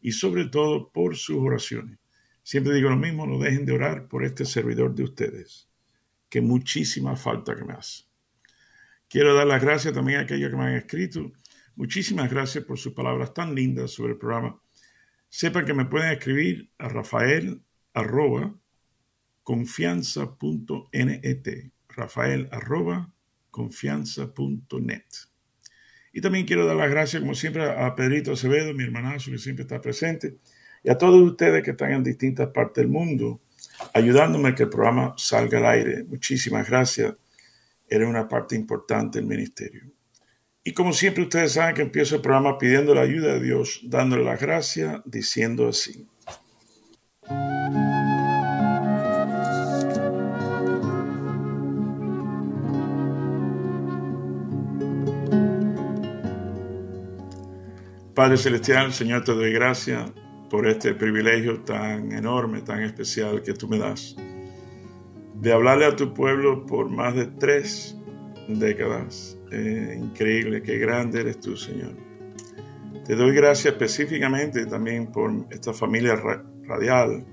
y sobre todo por sus oraciones. Siempre digo lo mismo, no dejen de orar por este servidor de ustedes, que muchísima falta que me hace. Quiero dar las gracias también a aquellos que me han escrito. Muchísimas gracias por sus palabras tan lindas sobre el programa. Sepan que me pueden escribir a rafael arroba confianza.net. Rafael arroba confianza.net. Y también quiero dar las gracias, como siempre, a Pedrito Acevedo, mi hermanazo, que siempre está presente, y a todos ustedes que están en distintas partes del mundo, ayudándome a que el programa salga al aire. Muchísimas gracias. Eres una parte importante del ministerio. Y como siempre, ustedes saben que empiezo el programa pidiendo la ayuda de Dios, dándole las gracias, diciendo así. Padre Celestial, Señor, te doy gracias por este privilegio tan enorme, tan especial que tú me das, de hablarle a tu pueblo por más de tres décadas. Eh, increíble, qué grande eres tú, Señor. Te doy gracias específicamente también por esta familia radial.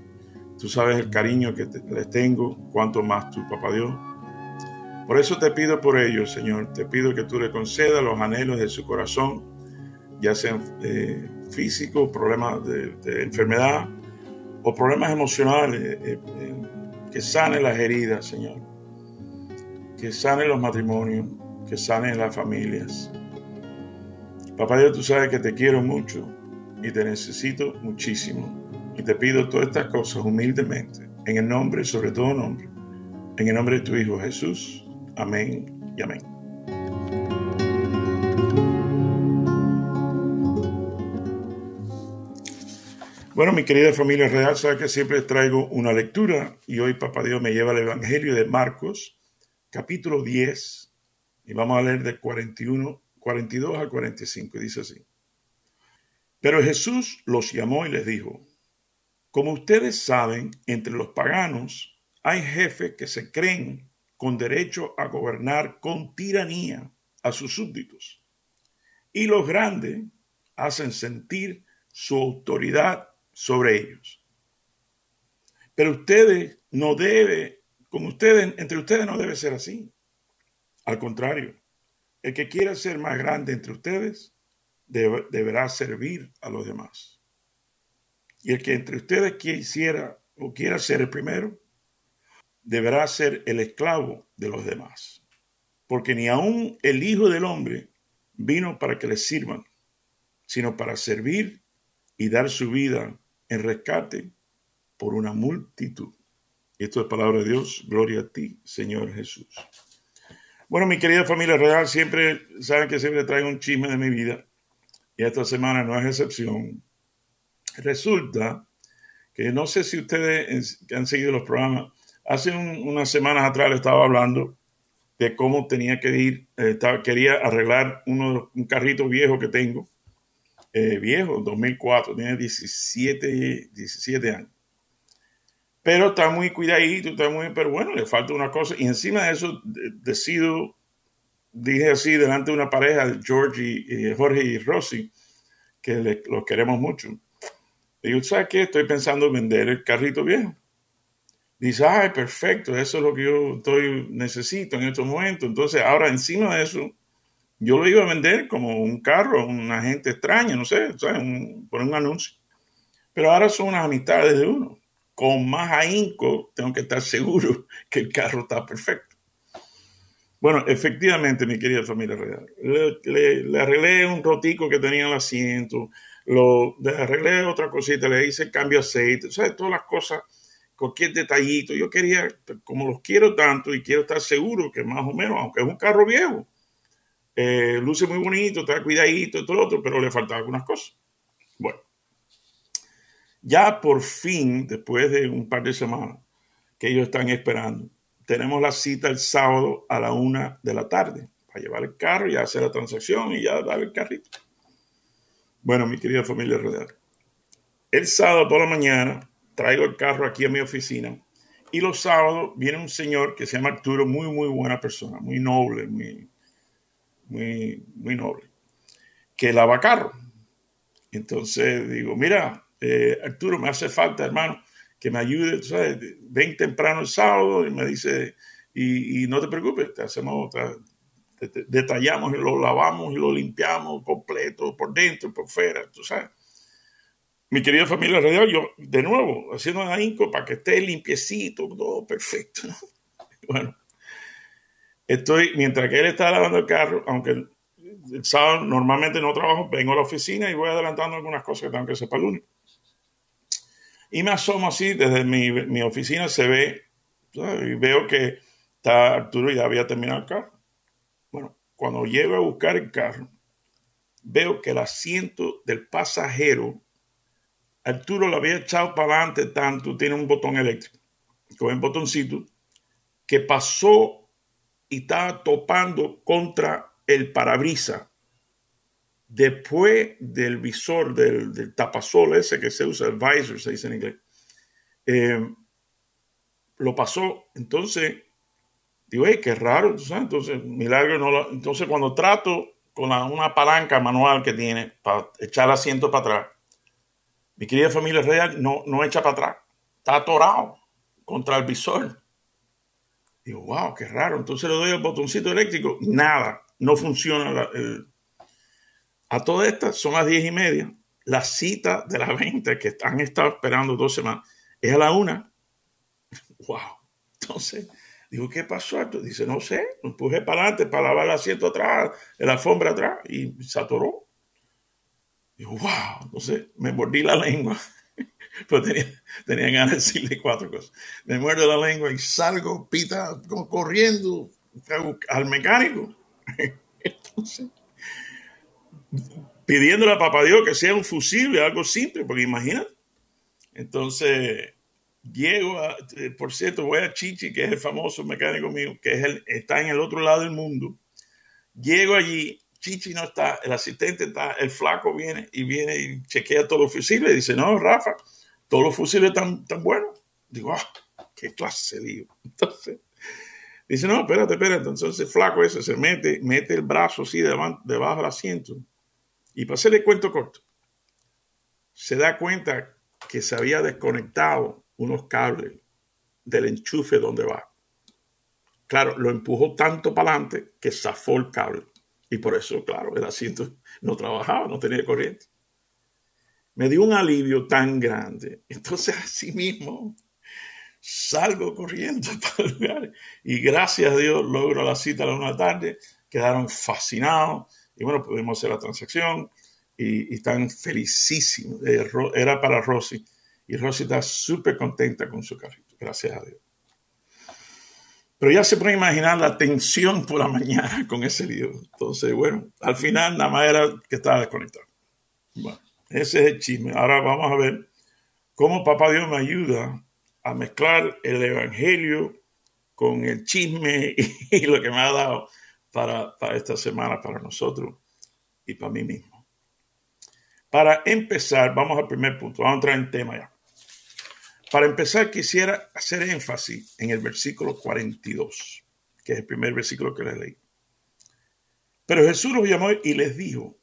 Tú sabes el cariño que les tengo, cuanto más tu papá Dios. Por eso te pido por ellos, Señor. Te pido que tú le concedas los anhelos de su corazón ya sean eh, físicos, problemas de, enfermedad o problemas emocionales, eh, eh, que sane las heridas, Señor, que sane los matrimonios, que sane las familias. Papá Dios, tú sabes que te quiero mucho y te necesito muchísimo. Y te pido todas estas cosas humildemente, en el nombre, sobre todo nombre, en el nombre de tu Hijo Jesús. Amén y amén. Bueno, mi querida familia real, sabe que siempre traigo una lectura y hoy Papá Dios me lleva al Evangelio de Marcos, capítulo 10, y vamos a leer de 41, 42 al 45, y dice así. Pero Jesús los llamó y les dijo, como ustedes saben, entre los paganos hay jefes que se creen con derecho a gobernar con tiranía a sus súbditos, y los grandes hacen sentir su autoridad sobre ellos. Pero ustedes no debe, con ustedes, entre ustedes no debe ser así. Al contrario, el que quiera ser más grande entre ustedes deberá servir a los demás. Y el que entre ustedes quisiera o quiera ser el primero, deberá ser el esclavo de los demás. Porque ni aun el Hijo del Hombre vino para que les sirvan, sino para servir y dar su vida en rescate por una multitud. Esto es palabra de Dios. Gloria a ti, Señor Jesús. Bueno, mi querida familia real, siempre saben que siempre traigo un chisme de mi vida y esta semana no es excepción. Resulta que no sé si ustedes han seguido los programas, hace unas semanas atrás le estaba hablando de cómo tenía que ir, eh, quería arreglar uno, un carrito viejo que tengo eh, viejo, 2004, tiene 17, 17 años. Pero está muy cuidadito, está muy, pero bueno, le falta una cosa. Y encima de eso, decido, dije así delante de una pareja, George y, Jorge y Rosy, que los queremos mucho. Digo, ¿sabes qué? Estoy pensando en vender el carrito viejo. Dice, ay, perfecto, eso es lo que yo estoy, necesito en estos momentos. Entonces, ahora encima de eso, yo lo iba a vender como un carro a una gente extraña, no sé, por un anuncio. Pero ahora son unas amistades de uno. Con más ahínco tengo que estar seguro que el carro está perfecto. Bueno, efectivamente, mi querida familia real, le, arreglé un rotico que tenía en el asiento, lo, le arreglé otra cosita, le hice cambio de aceite, ¿sabes? Todas las cosas, cualquier detallito. Yo quería, como los quiero tanto y quiero estar seguro que más o menos, aunque es un carro viejo, eh, luce muy bonito, está cuidadito, todo lo otro, pero le faltan algunas cosas. Bueno, Ya por fin, después de un par de semanas que ellos están esperando, tenemos la cita el sábado a la una de la tarde para llevar el carro y hacer la transacción y ya dar el carrito. Bueno, mi querida familia Rodar, el sábado por la mañana traigo el carro aquí a mi oficina y los sábados viene un señor que se llama Arturo, muy, muy buena persona, muy noble, muy, muy, muy noble, que lava carro. Entonces digo, mira, eh, Arturo, me hace falta, hermano, que me ayude, sabes, ven temprano el sábado y me dice, y, no te preocupes, te hacemos, detallamos y lo lavamos y lo limpiamos completo, por dentro, por fuera, tú sabes mi querida familia radial, yo de nuevo haciendo ahínco para que esté limpiecito, todo perfecto. Bueno, estoy, mientras que él está lavando el carro, aunque el sábado normalmente no trabajo, vengo a la oficina y voy adelantando algunas cosas que tengo que hacer para el lunes. Y me asomo así, desde mi, mi oficina se ve, y veo que está Arturo ya había terminado el carro. Bueno, cuando llego a buscar el carro, veo que el asiento del pasajero Arturo lo había echado para adelante tanto, tiene un botón eléctrico, con el botoncito, que pasó y estaba topando contra el parabrisa. Después del visor, del, tapasol ese que se usa, el visor, se dice en inglés, eh, lo pasó. Entonces, digo, hey, qué raro, entonces, milagro, no lo, entonces cuando trato con una palanca manual que tiene para echar el asiento para atrás, mi querida familia real no, no echa para atrás, está atorado contra el visor. Digo, wow, qué raro. Entonces le doy el botoncito eléctrico, nada, no funciona. A todas estas son las diez y media. La cita de la venta que han estado esperando dos semanas es a la una. Wow. Entonces, digo, ¿qué pasó? Dice, no sé, me empujé para adelante para lavar el asiento atrás, la alfombra atrás y se atoró. Digo, wow, entonces me mordí la lengua. Pero tenía, tenía ganas de decirle cuatro cosas. Me muerdo la lengua y salgo, pita, corriendo al mecánico. Entonces, pidiéndole a papá Dios que sea un fusible, algo simple, porque imagínate. Entonces, llego a, eh, por cierto, voy a Chichi, que es el famoso mecánico mío, que es el, está en el otro lado del mundo. Llego allí Chichi no está, el asistente está, el flaco viene y viene y chequea todos los fusiles. Y dice, no, Rafa, todos los fusiles están tan buenos. Digo, ah, qué clase de. Entonces, dice, no, espérate, espérate. Entonces flaco ese se mete, mete el brazo así debajo, debajo del asiento. Y para hacerle cuento corto, se da cuenta que se había desconectado unos cables del enchufe donde va. Claro, lo empujó tanto para adelante que zafó el cable. Y por eso, claro, el asiento no trabajaba, no tenía corriente. Me dio un alivio tan grande. Entonces, así mismo, salgo corriendo para el lugar y gracias a Dios logro la cita a la una tarde. Quedaron fascinados y bueno, pudimos hacer la transacción y, están felicísimos. Eh, era para Rosy y Rosy está súper contenta con su carrito, gracias a Dios. Pero ya se puede imaginar la tensión por la mañana con ese lío. Entonces, bueno, al final nada más era que estaba desconectado. Bueno, ese es el chisme. Ahora vamos a ver cómo Papá Dios me ayuda a mezclar el Evangelio con el chisme y, lo que me ha dado para, esta semana, para nosotros y para mí mismo. Para empezar, vamos al primer punto. Vamos a entrar en tema ya. Para empezar, quisiera hacer énfasis en el versículo 42, que es el primer versículo que les leí. Pero Jesús los llamó y les dijo,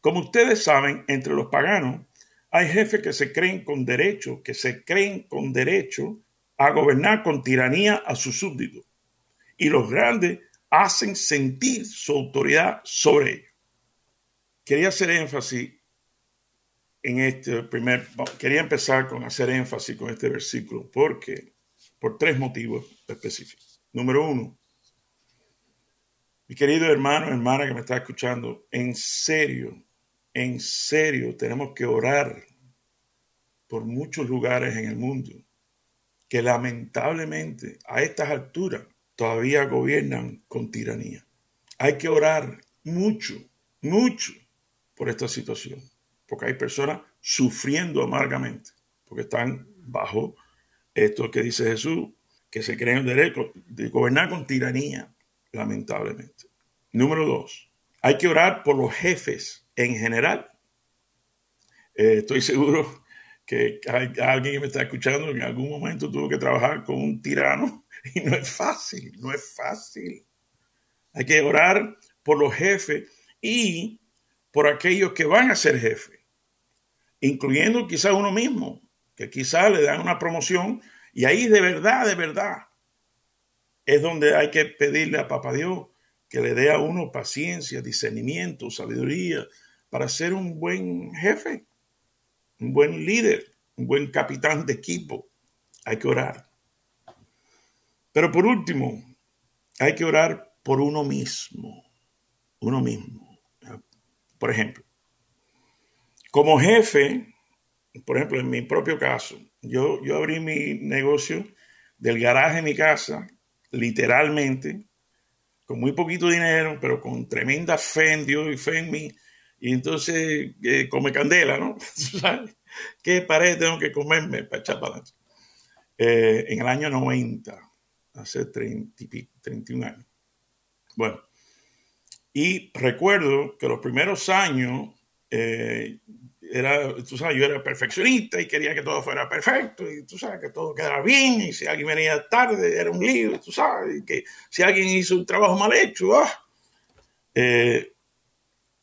como ustedes saben, entre los paganos hay jefes que se creen con derecho, que se creen con derecho a gobernar con tiranía a sus súbditos. Y los grandes hacen sentir su autoridad sobre ellos. Quería hacer énfasis en este primer, quería empezar con hacer énfasis con este versículo, porque, por tres motivos específicos. Número uno, mi querido hermano, hermana que me está escuchando, en serio, en serio, tenemos que orar por muchos lugares en el mundo que lamentablemente a estas alturas todavía gobiernan con tiranía. Hay que orar mucho, mucho por esta situación porque hay personas sufriendo amargamente, porque están bajo esto que dice Jesús, que se creen derecho de gobernar con tiranía, lamentablemente. Número dos, hay que orar por los jefes en general. Eh, estoy seguro que hay alguien que me está escuchando en algún momento tuvo que trabajar con un tirano y no es fácil, no es fácil. Hay que orar por los jefes y por aquellos que van a ser jefes, incluyendo quizás uno mismo, que quizás le dan una promoción y ahí de verdad, de verdad, es donde hay que pedirle a Papá Dios que le dé a uno paciencia, discernimiento, sabiduría para ser un buen jefe, un buen líder, un buen capitán de equipo. Hay que orar. Pero por último, hay que orar por uno mismo, uno mismo. Por ejemplo, como jefe, por ejemplo, en mi propio caso, yo, yo abrí mi negocio del garaje de mi casa, literalmente, con muy poquito dinero, pero con tremenda fe en Dios y fe en mí. Y entonces eh, come candela, ¿no? ¿Qué pared tengo que comerme para echar para eh, en el año 90, hace 30, 31 años. Bueno, y recuerdo que los primeros años eh, era, tú sabes, yo era perfeccionista y quería que todo fuera perfecto y tú sabes que todo quedara bien y si alguien venía tarde era un lío, tú sabes, y que si alguien hizo un trabajo mal hecho, ¡ah!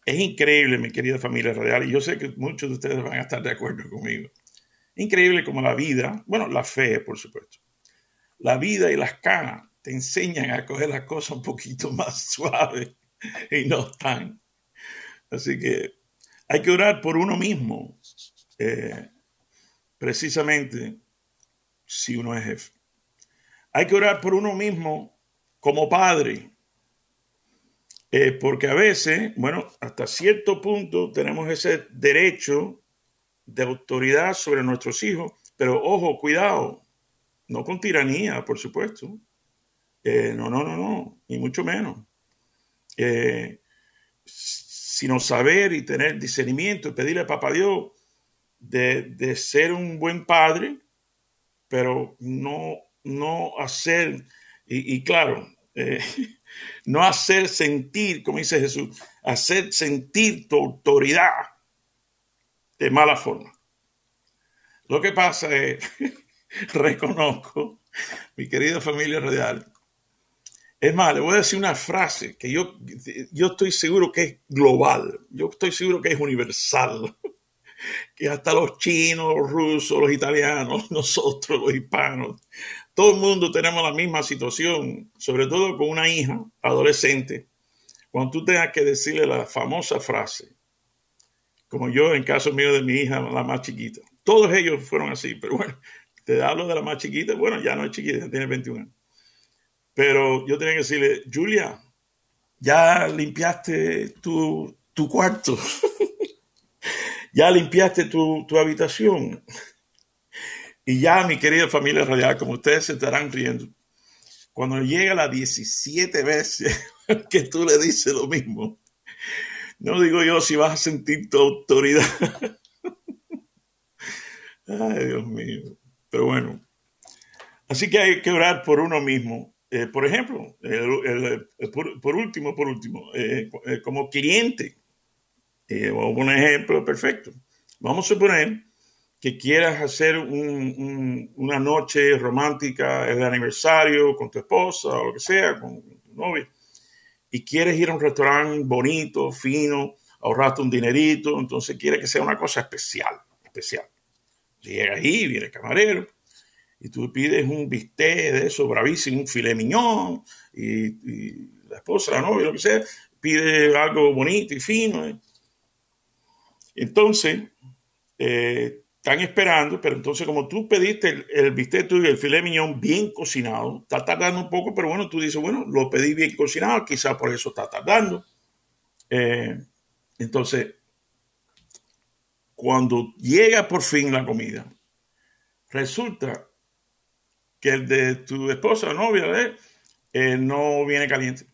Es increíble, mi querida familia radial, y yo sé que muchos de ustedes van a estar de acuerdo conmigo. Increíble como la vida, bueno, la fe, por supuesto, la vida y las canas te enseñan a coger las cosas un poquito más suaves y no tan. Así que hay que orar por uno mismo, eh, precisamente si uno es jefe. Hay que orar por uno mismo como padre, eh, porque a veces, bueno, hasta cierto punto tenemos ese derecho de autoridad sobre nuestros hijos, pero ojo, cuidado, no con tiranía, por supuesto. Eh, no, no, no, no, ni mucho menos sino saber y tener discernimiento y pedirle a Papá Dios de, ser un buen padre, pero no, no hacer, y, claro, eh, no hacer sentir, como dice Jesús, hacer sentir tu autoridad de mala forma. Lo que pasa es, reconozco, mi querida familia radial, es más, le voy a decir una frase que yo, yo estoy seguro que es global, yo estoy seguro que es universal, que hasta los chinos, los rusos, los italianos, nosotros, los hispanos, todo el mundo tenemos la misma situación, sobre todo con una hija adolescente, cuando tú tengas que decirle la famosa frase, como yo en caso mío de mi hija, la más chiquita. Todos ellos fueron así, pero bueno, te hablo de la más chiquita, bueno, ya no es chiquita, tiene 21 años. Pero yo tenía que decirle, Julia, ya limpiaste tu, cuarto, ya limpiaste tu, habitación. Y ya, mi querida familia radial, como ustedes se estarán riendo, cuando llega las 17 veces que tú le dices lo mismo, no digo yo si vas a sentir tu autoridad. Ay, Dios mío. Pero bueno, así que hay que orar por uno mismo eh, por ejemplo, por, último, por último, eh, eh, como cliente, un ejemplo perfecto. Vamos a suponer que quieras hacer una noche romántica, el aniversario con tu esposa o lo que sea, con tu novia, y quieres ir a un restaurante bonito, fino, ahorraste un dinerito, entonces quieres que sea una cosa especial, especial. Llega ahí, viene el camarero, y tú pides un bistec de eso bravísimo, un filet miñón, y, la esposa, la novia, lo que sea, pide algo bonito y fino. ¿eh? Entonces, eh, están esperando, pero entonces como tú pediste el, el bistec tuyo, el filet miñón bien cocinado, está tardando un poco, pero bueno, tú dices, bueno, lo pedí bien cocinado, quizás por eso está tardando. Eh, entonces, cuando llega por fin la comida, resulta que el de tu esposa o novia eh, no viene caliente.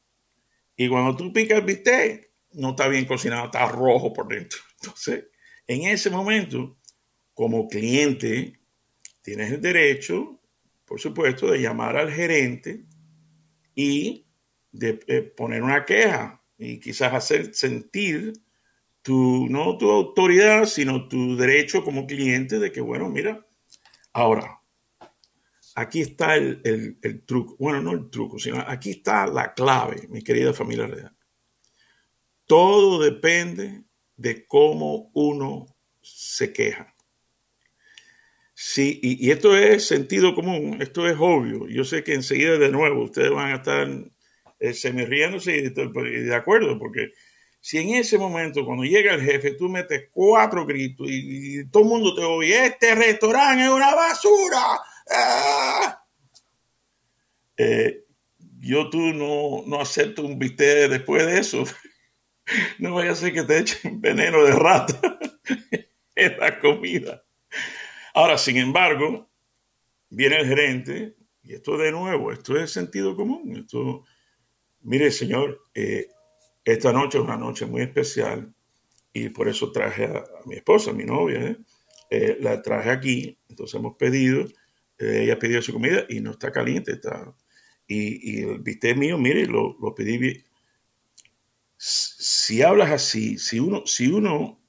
Y cuando tú picas el bistec, no está bien cocinado, está rojo por dentro. Entonces, En ese momento, como cliente, tienes el derecho, por supuesto, de llamar al gerente y de eh, poner una queja y quizás hacer sentir tu, no tu autoridad, sino tu derecho como cliente de que, bueno, mira, ahora, aquí está el, el, truco, bueno, no el truco, sino aquí está la clave, mi querida familia real. Todo depende de cómo uno se queja. Sí, y, esto es sentido común, esto es obvio. Yo sé que enseguida de nuevo ustedes van a estar eh, semi riéndose y de acuerdo, porque si en ese momento, cuando llega el jefe, tú metes cuatro gritos y, todo el mundo te oye, este restaurante es una basura. ¡Ah! Eh, yo tú no, no acepto un bistec después de eso. no vaya a ser que te echen veneno de rata en la comida. Ahora, sin embargo, viene el gerente, y esto de nuevo, esto es sentido común. Mire, señor, eh, esta noche es una noche muy especial y por eso traje a, mi esposa, a mi novia, ¿eh? Eh, la traje aquí, entonces hemos pedido, ella pidió su comida y no está caliente, está, y, el bistec mío, mire, lo, lo pedí Si hablas así, si uno, si uno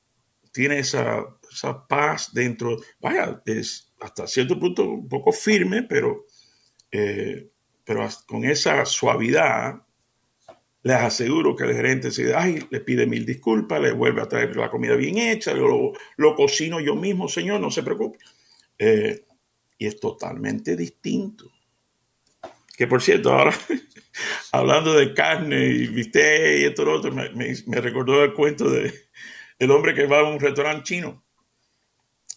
tiene esa, esa paz dentro, vaya, es hasta cierto punto un poco firme, pero, pero con esa suavidad, les aseguro que el gerente se ay, le pide mil disculpas, le vuelve a traer la comida bien hecha, lo, lo cocino yo mismo, señor, no se preocupe. Eh, y es totalmente distinto. Que por cierto, ahora hablando de carne y viste y esto lo otro, me, me, recordó el cuento de el hombre que va a un restaurante chino.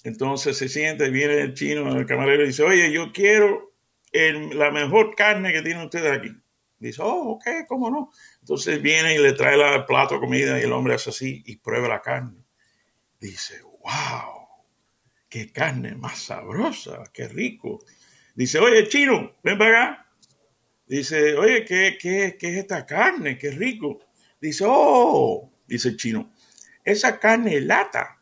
Entonces se siente, viene el chino, el camarero y dice, oye, yo quiero la mejor carne que tienen ustedes aquí. Dice, oh, ok, ¿cómo no? Entonces viene y le trae el plato de comida y el hombre hace así y prueba la carne. Dice, wow, qué carne más sabrosa, qué rico. Dice, oye, chino, ven para acá. Dice, oye, ¿qué, qué, qué es esta carne? Qué rico. Dice, oh, dice el chino, esa carne es lata.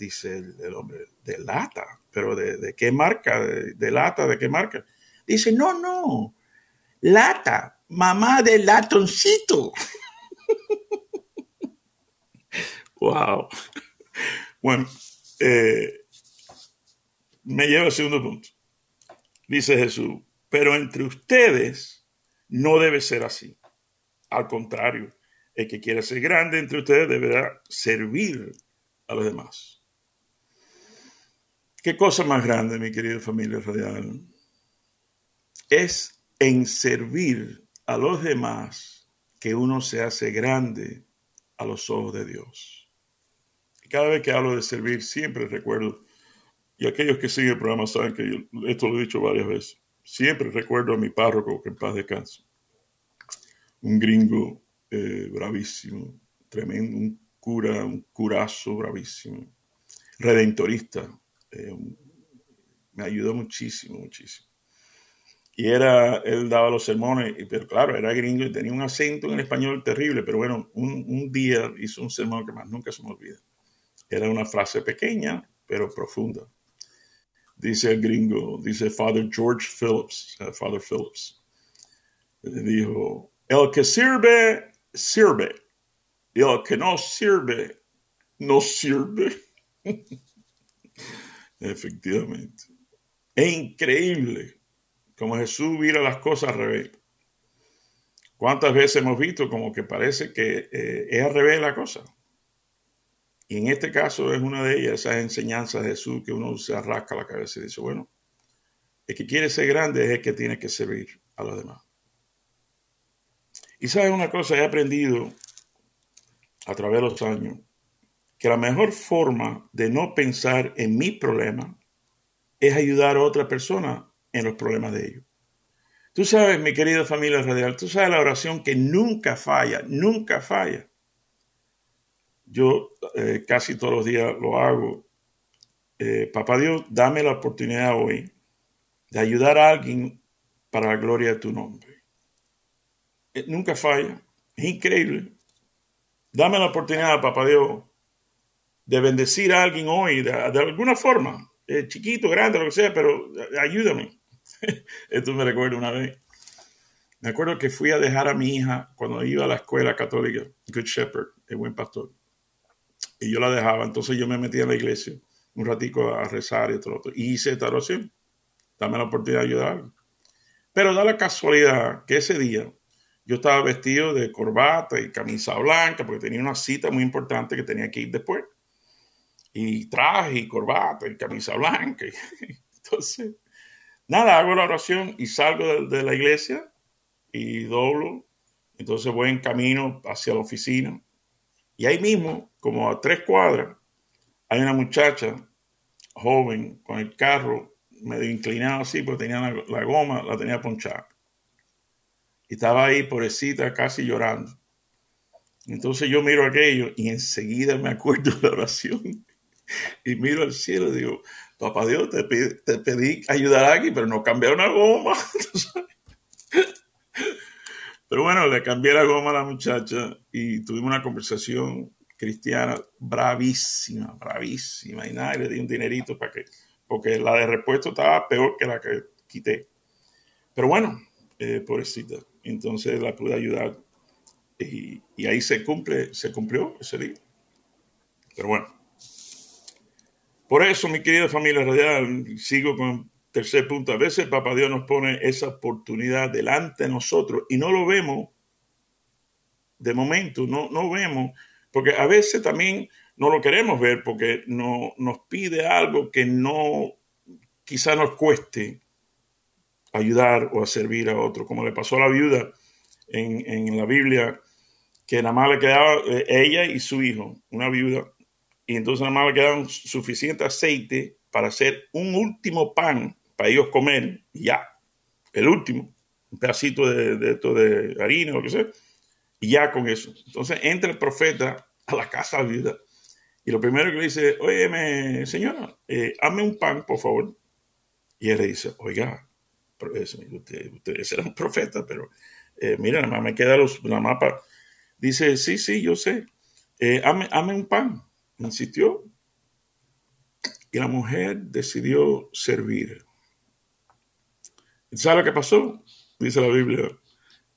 Dice el, hombre, de lata. ¿Pero de, qué marca? ¿De, de lata? ¿De qué marca? Dice, no, no, lata mamá del latoncito. wow. Bueno, eh, me lleva al segundo punto. Dice Jesús, pero entre ustedes no debe ser así. Al contrario, el que quiera ser grande entre ustedes deberá servir a los demás. ¿Qué cosa más grande, mi querida familia radial? Es en servir a los demás que uno se hace grande a los ojos de Dios. cada vez que hablo de servir, siempre recuerdo, y aquellos que siguen el programa saben que esto lo he dicho varias veces, siempre recuerdo a mi párroco que en paz descanse. Un gringo eh, bravísimo, tremendo, un cura, un curazo bravísimo, redentorista. Eh, me ayudó muchísimo, muchísimo. Y era, él daba los sermones, pero claro, era gringo y tenía un acento en el español terrible, pero bueno, un, día hizo un sermón que más nunca se me olvida. Era una frase pequeña, pero profunda. Dice el gringo, dice Father George Phillips, Father Phillips, dijo, el que sirve, sirve, y el que no sirve, no sirve. Efectivamente. Es increíble como Jesús mira las cosas al revés. ¿Cuántas veces hemos visto como que parece que eh, es al revés la cosa? Y en este caso es una de ellas, esas enseñanzas de Jesús que uno se arrasca la cabeza y dice, bueno, el que quiere ser grande es el que tiene que servir a los demás. Y sabes una cosa, he aprendido a través de los años que la mejor forma de no pensar en mi problema es ayudar a otra persona en los problemas de ellos. Tú sabes, mi querida familia radial, tú sabes la oración que nunca falla, nunca falla. Yo eh, casi todos los días lo hago. Eh, papá Dios, dame la oportunidad hoy de ayudar a alguien para la gloria de tu nombre. Eh, nunca falla, es increíble. Dame la oportunidad, papá Dios, de bendecir a alguien hoy, de, alguna forma, eh, chiquito, grande, lo que sea, pero ayúdame. Esto me recuerda una vez. Me acuerdo que fui a dejar a mi hija cuando iba a la escuela católica, Good Shepherd, el buen pastor. Y yo la dejaba, entonces yo me metía en la iglesia un ratico a rezar y todo. Y hice esta oración. Dame la oportunidad de ayudar. Pero da la casualidad que ese día yo estaba vestido de corbata y camisa blanca porque tenía una cita muy importante que tenía que ir después. Y traje y corbata y camisa blanca. Entonces, nada, hago la oración y salgo de, la iglesia y doblo. Entonces voy en camino hacia la oficina. Y ahí mismo, como a tres cuadras, hay una muchacha joven con el carro medio inclinado así, porque tenía la, goma, la tenía ponchada. Estaba ahí, pobrecita, casi llorando. Entonces yo miro aquello y enseguida me acuerdo de la oración. Y miro al cielo y digo, papá Dios, te, pedí, ayudar aquí, pero no cambié una goma. pero bueno, le cambié la goma a la muchacha y tuvimos una conversación cristiana bravísima, bravísima. Y nada, le di un dinerito para que, porque la de repuesto estaba peor que la que quité. Pero bueno, eh, pobrecita. Entonces la pude ayudar y, ahí se cumple, se cumplió ese día. Pero bueno, por eso, mi querida familia radial, sigo con tercer punto. A veces Papá Dios nos pone esa oportunidad delante de nosotros y no lo vemos de momento, no, no vemos, porque a veces también no lo queremos ver porque no, nos pide algo que no, quizá nos cueste ayudar o a servir a otro, como le pasó a la viuda en, en la Biblia, que nada más le quedaba eh, ella y su hijo, una viuda, y entonces nada más le quedaba suficiente aceite para hacer un último pan para ellos comer, ya, el último, un pedacito de, de, de harina o lo que sea, y ya con eso. Entonces entra el profeta a la casa de la viuda, y lo primero que le dice, oye, señora, eh, hazme un pan, por favor. Y él le dice, oiga, usted, usted era un profeta, pero eh, mira, nada más me queda los, la mapa. Dice, sí, sí, yo sé. Eh, ame, un pan. Insistió. Y la mujer decidió servir. ¿Sabe lo que pasó? Dice la Biblia.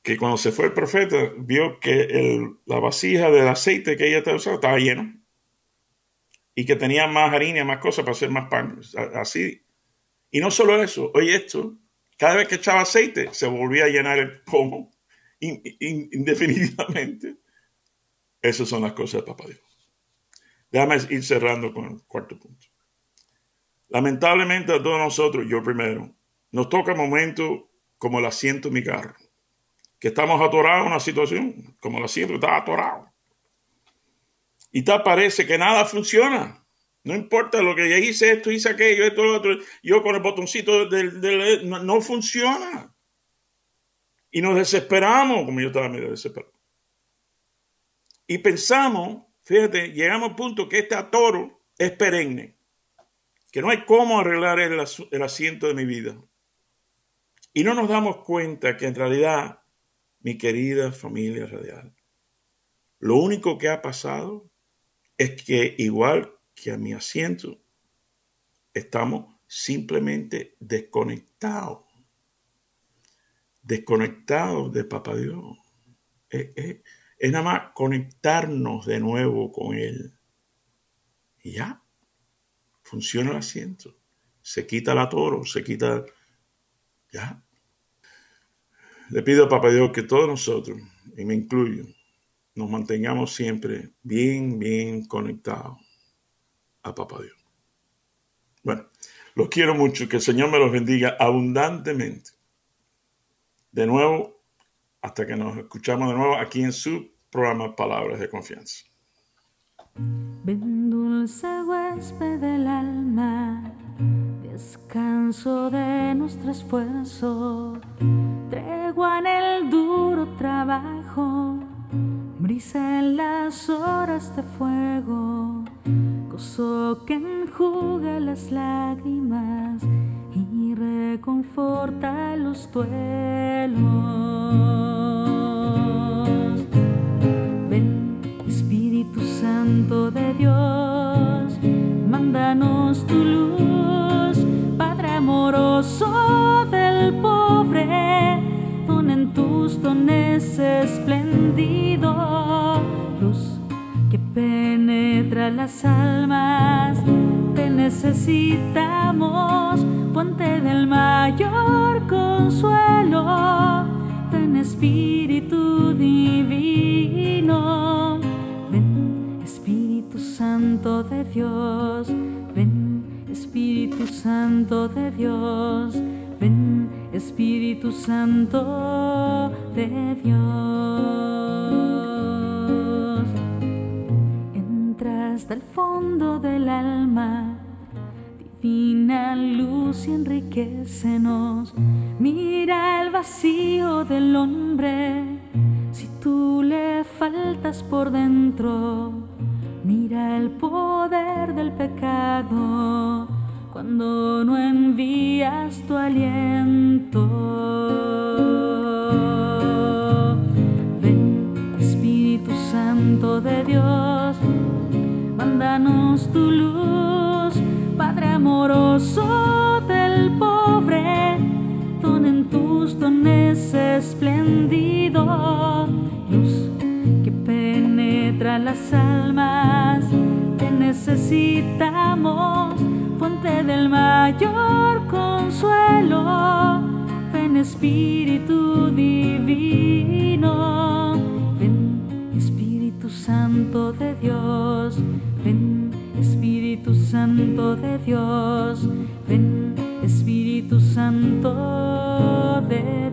Que cuando se fue el profeta, vio que la vasija del aceite que ella estaba usando estaba lleno. Y que tenía más harina, más cosas para hacer más pan. Así. Y no solo eso, oye esto, cada vez que echaba aceite, se volvía a llenar el pomo indefinidamente. Esas son las cosas de Papá Dios. Déjame ir cerrando con el cuarto punto. Lamentablemente a todos nosotros, yo primero, nos toca momento como el asiento en mi carro, que estamos atorados en una situación, como el asiento está atorado. Y te parece que nada funciona. No importa lo que ya hice, esto, hice aquello, esto, lo otro. Yo con el botoncito del, no, funciona. Y nos desesperamos, como yo estaba medio desesperado. Y pensamos, fíjate, llegamos al punto que este atoro es perenne. Que no hay cómo arreglar el, asiento de mi vida. Y no nos damos cuenta que en realidad, mi querida familia radial, lo único que ha pasado es que igual que a mi asiento estamos simplemente desconectados, desconectados de Papá Dios. Es, nada más conectarnos de nuevo con Él. Y ya, funciona el asiento. Se quita la toro, se quita... Ya. Le pido a Papá Dios que todos nosotros, y me incluyo, nos mantengamos siempre bien, bien conectados a Papá Dios. Bueno, los quiero mucho, que el Señor me los bendiga abundantemente. De nuevo, hasta que nos escuchamos de nuevo aquí en su programa Palabras de Confianza. Ven dulce huésped del alma, descanso de nuestro esfuerzo, tregua en el duro trabajo, brisa en las horas de fuego gozo que enjuga las lágrimas y reconforta los duelos. Dones espléndido, luz que penetra las almas, te necesitamos, fuente del mayor consuelo, ven Espíritu Divino, ven Espíritu Santo de Dios, ven Espíritu Santo de Dios, Espíritu Santo de Dios. Entra hasta el fondo del alma, divina luz y enriquecenos. Mira el vacío del hombre, si tú le faltas por dentro. Mira el poder del pecado cuando no envías tu aliento. Ven, Espíritu Santo de Dios, mándanos tu luz, Padre amoroso del pobre, don en tus dones espléndido, luz que penetra las almas, te necesitamos fuente del mayor consuelo, ven Espíritu Divino, ven Espíritu Santo de Dios, ven Espíritu Santo de Dios, ven Espíritu Santo de Dios.